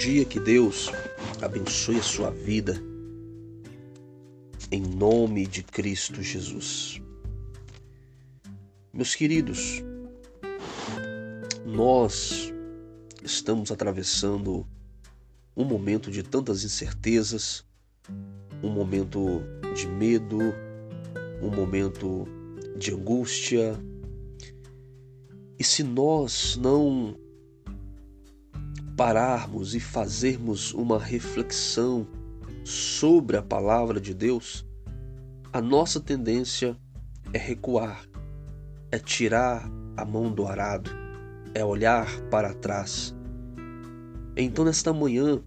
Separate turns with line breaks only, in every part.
dia, que Deus abençoe a sua vida. Em nome de Cristo Jesus. Meus queridos, nós estamos atravessando um momento de tantas incertezas, um momento de medo, um momento de angústia. E se nós não pararmos e fazermos uma reflexão sobre a palavra de Deus, a nossa tendência é recuar, é tirar a mão do arado, é olhar para trás. Então, nesta manhã,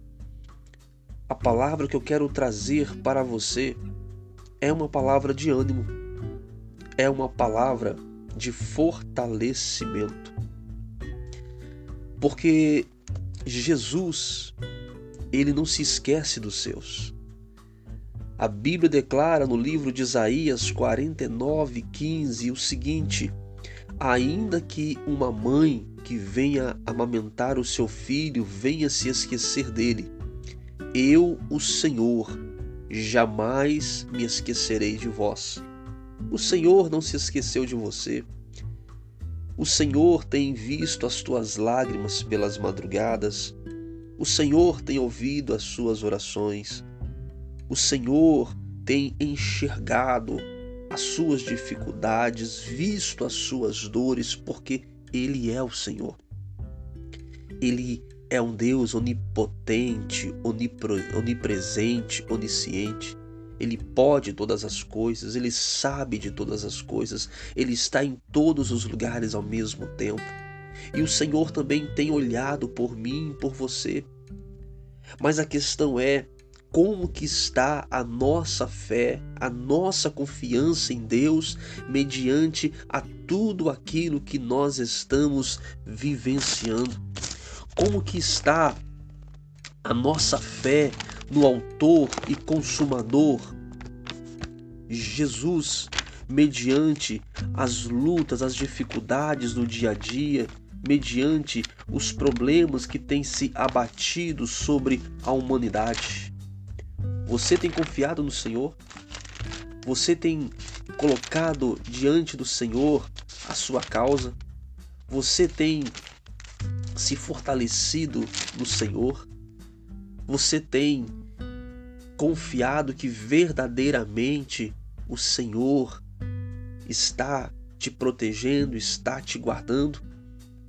a palavra que eu quero trazer para você é uma palavra de ânimo, é uma palavra de fortalecimento. Porque Jesus, ele não se esquece dos seus. A Bíblia declara no livro de Isaías 49, 15 o seguinte: Ainda que uma mãe que venha amamentar o seu filho venha se esquecer dele, eu, o Senhor, jamais me esquecerei de vós. O Senhor não se esqueceu de você. O Senhor tem visto as tuas lágrimas pelas madrugadas. O Senhor tem ouvido as suas orações. O Senhor tem enxergado as suas dificuldades, visto as suas dores, porque Ele é o Senhor. Ele é um Deus onipotente, onipresente, onisciente. Ele pode todas as coisas, ele sabe de todas as coisas, ele está em todos os lugares ao mesmo tempo. E o Senhor também tem olhado por mim, por você. Mas a questão é como que está a nossa fé, a nossa confiança em Deus mediante a tudo aquilo que nós estamos vivenciando. Como que está a nossa fé no autor e consumador Jesus, mediante as lutas, as dificuldades do dia a dia, mediante os problemas que têm se abatido sobre a humanidade. Você tem confiado no Senhor? Você tem colocado diante do Senhor a sua causa? Você tem se fortalecido no Senhor? Você tem confiado que verdadeiramente o Senhor está te protegendo, está te guardando?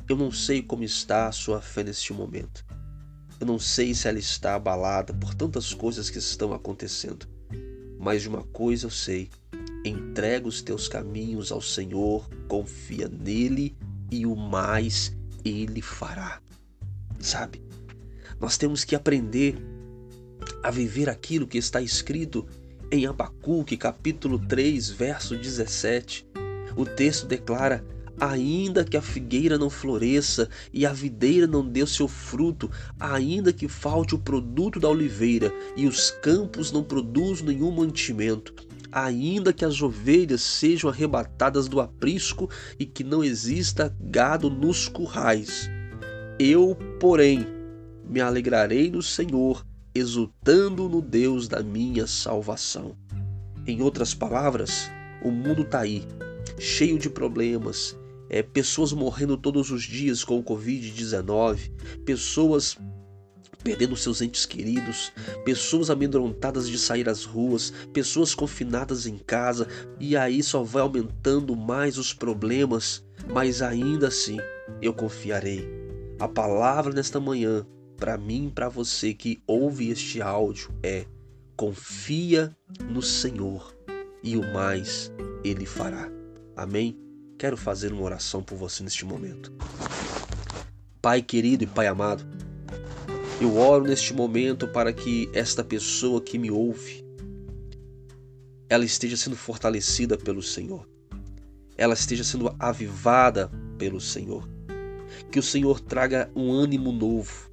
Eu não sei como está a sua fé neste momento. Eu não sei se ela está abalada por tantas coisas que estão acontecendo. Mas de uma coisa eu sei: entrega os teus caminhos ao Senhor, confia nele e o mais ele fará. Sabe? Nós temos que aprender a viver aquilo que está escrito em Abacuque, capítulo 3, verso 17. O texto declara: Ainda que a figueira não floresça e a videira não dê seu fruto, ainda que falte o produto da oliveira e os campos não produzam nenhum mantimento, ainda que as ovelhas sejam arrebatadas do aprisco e que não exista gado nos currais. Eu, porém, me alegrarei no Senhor, exultando no Deus da minha salvação. Em outras palavras, o mundo está aí, cheio de problemas, é, pessoas morrendo todos os dias com o Covid-19, pessoas perdendo seus entes queridos, pessoas amedrontadas de sair às ruas, pessoas confinadas em casa, e aí só vai aumentando mais os problemas, mas ainda assim eu confiarei. A palavra nesta manhã para mim, para você que ouve este áudio é: confia no Senhor e o mais ele fará. Amém? Quero fazer uma oração por você neste momento. Pai querido e Pai amado, eu oro neste momento para que esta pessoa que me ouve ela esteja sendo fortalecida pelo Senhor. Ela esteja sendo avivada pelo Senhor. Que o Senhor traga um ânimo novo,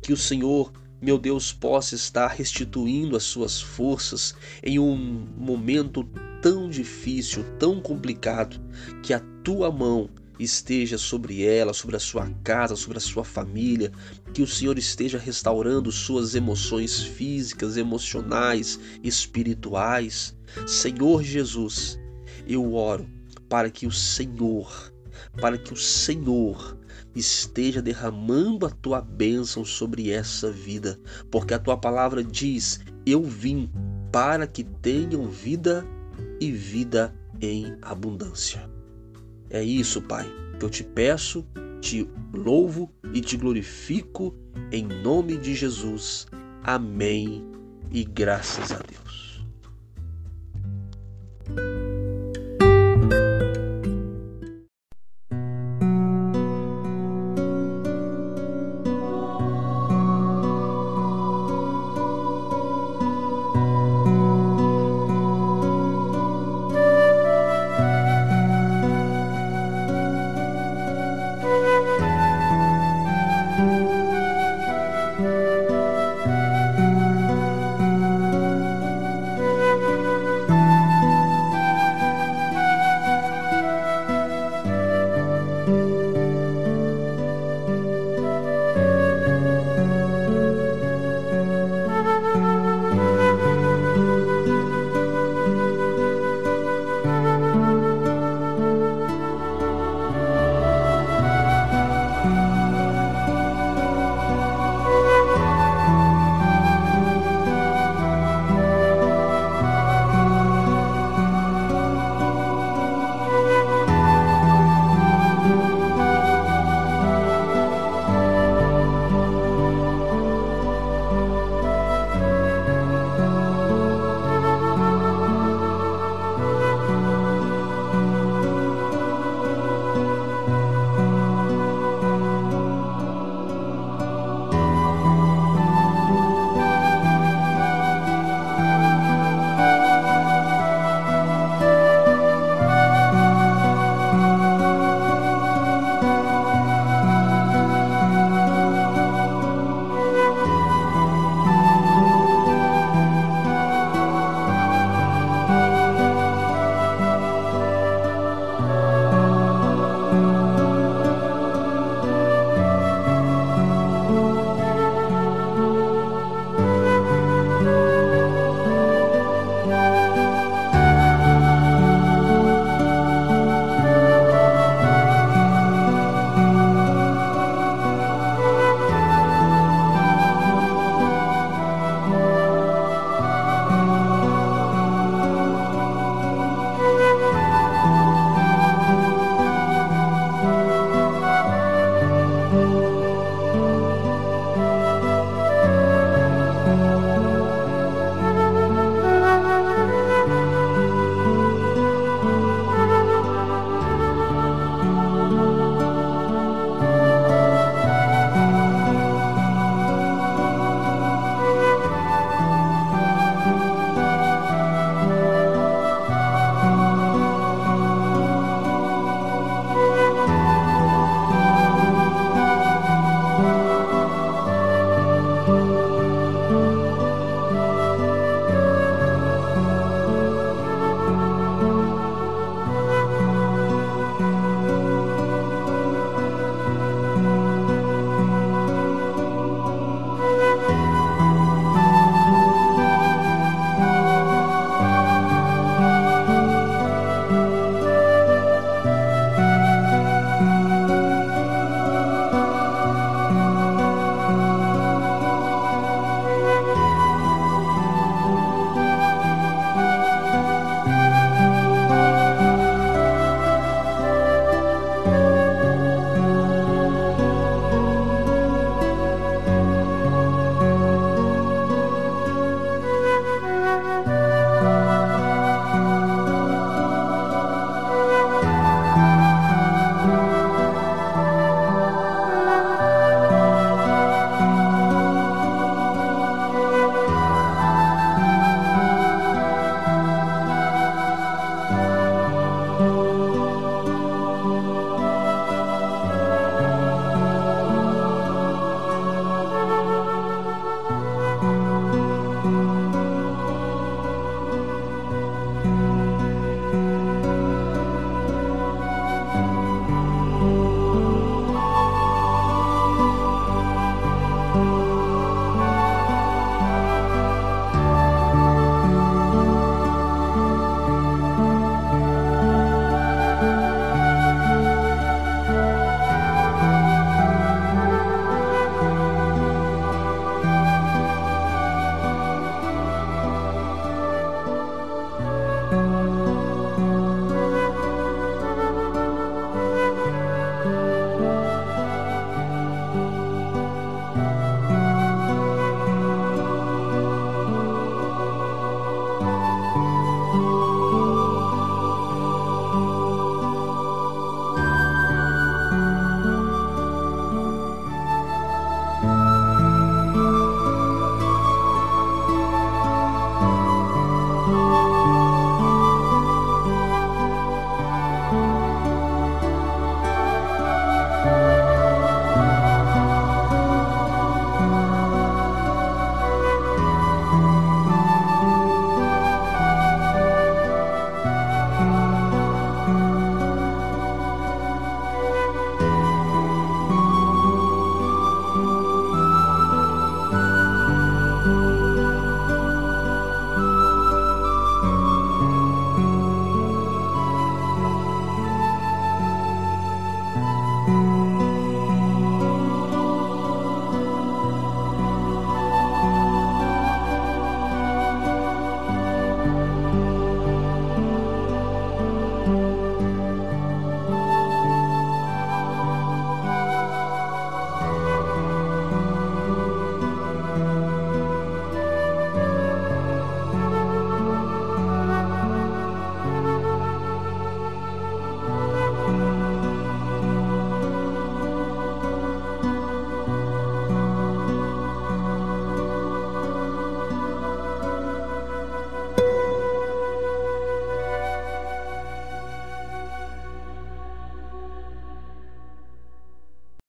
que o Senhor, meu Deus, possa estar restituindo as suas forças em um momento tão difícil, tão complicado, que a tua mão esteja sobre ela, sobre a sua casa, sobre a sua família, que o Senhor esteja restaurando suas emoções físicas, emocionais, espirituais. Senhor Jesus, eu oro para que o Senhor, para que o Senhor esteja derramando a tua bênção sobre essa vida, porque a tua palavra diz: Eu vim para que tenham vida e vida em abundância. É isso, Pai, que eu te peço, te louvo e te glorifico em nome de Jesus. Amém e graças a Deus.